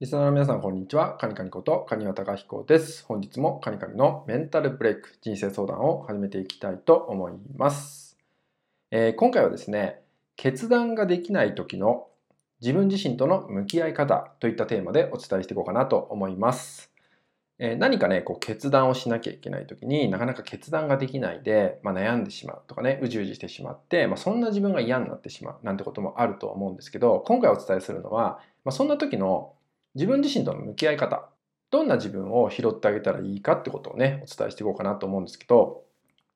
リスナーの皆さん、こんにちは。カニカニこと、カニワタカヒコです。本日もカニカニのメンタルブレイク、人生相談を始めていきたいと思います。えー、今回はですね、決断ができない時の自分自身との向き合い方といったテーマでお伝えしていこうかなと思います。えー、何かね、こう決断をしなきゃいけない時になかなか決断ができないで、まあ、悩んでしまうとかね、うじうじしてしまって、まあ、そんな自分が嫌になってしまうなんてこともあると思うんですけど、今回お伝えするのは、まあ、そんな時の自分自身との向き合い方、どんな自分を拾ってあげたらいいかってことをね、お伝えしていこうかなと思うんですけど、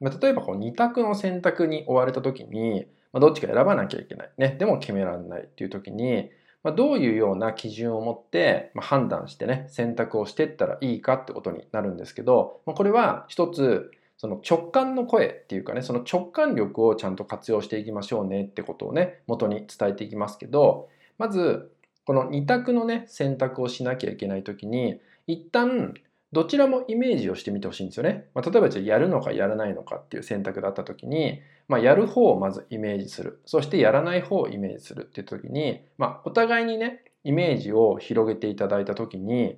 ま、例えばこう2択の選択に追われた時に、ま、どっちか選ばなきゃいけない。ね、でも決められないっていう時に、ま、どういうような基準を持って、ま判断してね、選択をしていったらいいかってことになるんですけど、まこれは一つ、その直感の声っていうかね、その直感力をちゃんと活用していきましょうねってことをね、元に伝えていきますけど、まず、この2択のね選択をしなきゃいけない時に一旦どちらもイメージをしてみてほしいんですよね。まあ、例えばじゃあやるのかやらないのかっていう選択だった時に、まあ、やる方をまずイメージするそしてやらない方をイメージするっていう時に、まあ、お互いにねイメージを広げていただいた時に、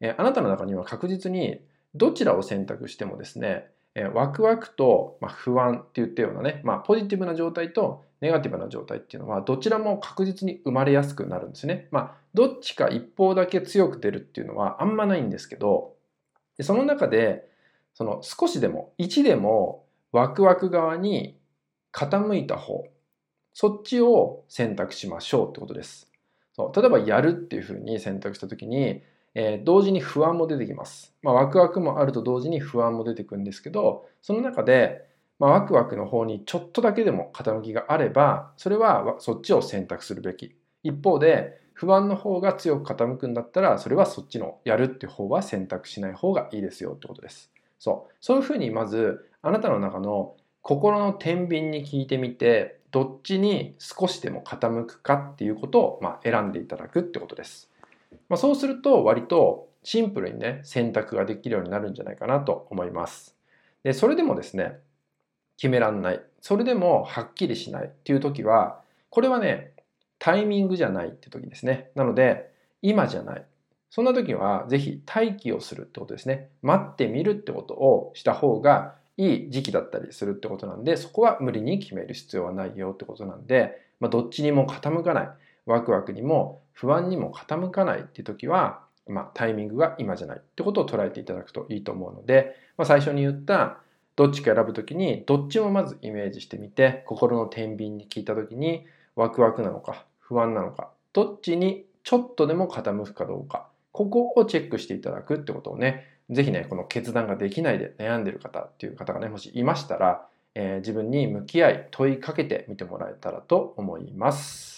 えあなたの中には確実にどちらを選択してもですねえワクワクと、まあ不安って言ったようなね、まあ、ポジティブな状態とネガティブな状態っていうのはどちらも確実に生まれやすくなるんですね。まあ、どっちか一方だけ強く出るっていうのはあんまないんですけどその中でその少しでも1でもワクワク側に傾いた方そっちを選択しましょうってことです。そう例えばやるっていうふうに選択した時にえー、同時に不安も出てきます。まあ、ワクワクもあると同時に不安も出てくるんですけど、その中で、まあ、ワクワクの方にちょっとだけでも傾きがあれば、それはそっちを選択するべき。一方で、不安の方が強く傾くんだったら、それはそっちのやるって方は選択しない方がいいですよってことです。そう。そういうふうにまず、あなたの中の心の天秤に聞いてみて、どっちに少しでも傾くかっていうことを、まあ、選んでいただくってことです。まあ、そうすると割とシンプルにね選択ができるようになるんじゃないかなと思います。でそれでもですね決めらんないそれでもはっきりしないっていう時はこれはねタイミングじゃないって時ですね。なので今じゃない。そんな時はぜひ待機をするってことですね。待ってみるってことをした方がいい時期だったりするってことなんでそこは無理に決める必要はないよってことなんで、まあ、どっちにも傾かない。ワクワクにも不安にも傾かないっていう時は、まあ、タイミングが今じゃないってことを捉えていただくといいと思うので、まあ、最初に言ったどっちか選ぶ時にどっちもまずイメージしてみて心の天秤に聞いた時にワクワクなのか不安なのかどっちにちょっとでも傾くかどうかここをチェックしていただくってことをね是非ねこの決断ができないで悩んでる方っていう方がねもしいましたら、えー、自分に向き合い問いかけてみてもらえたらと思います。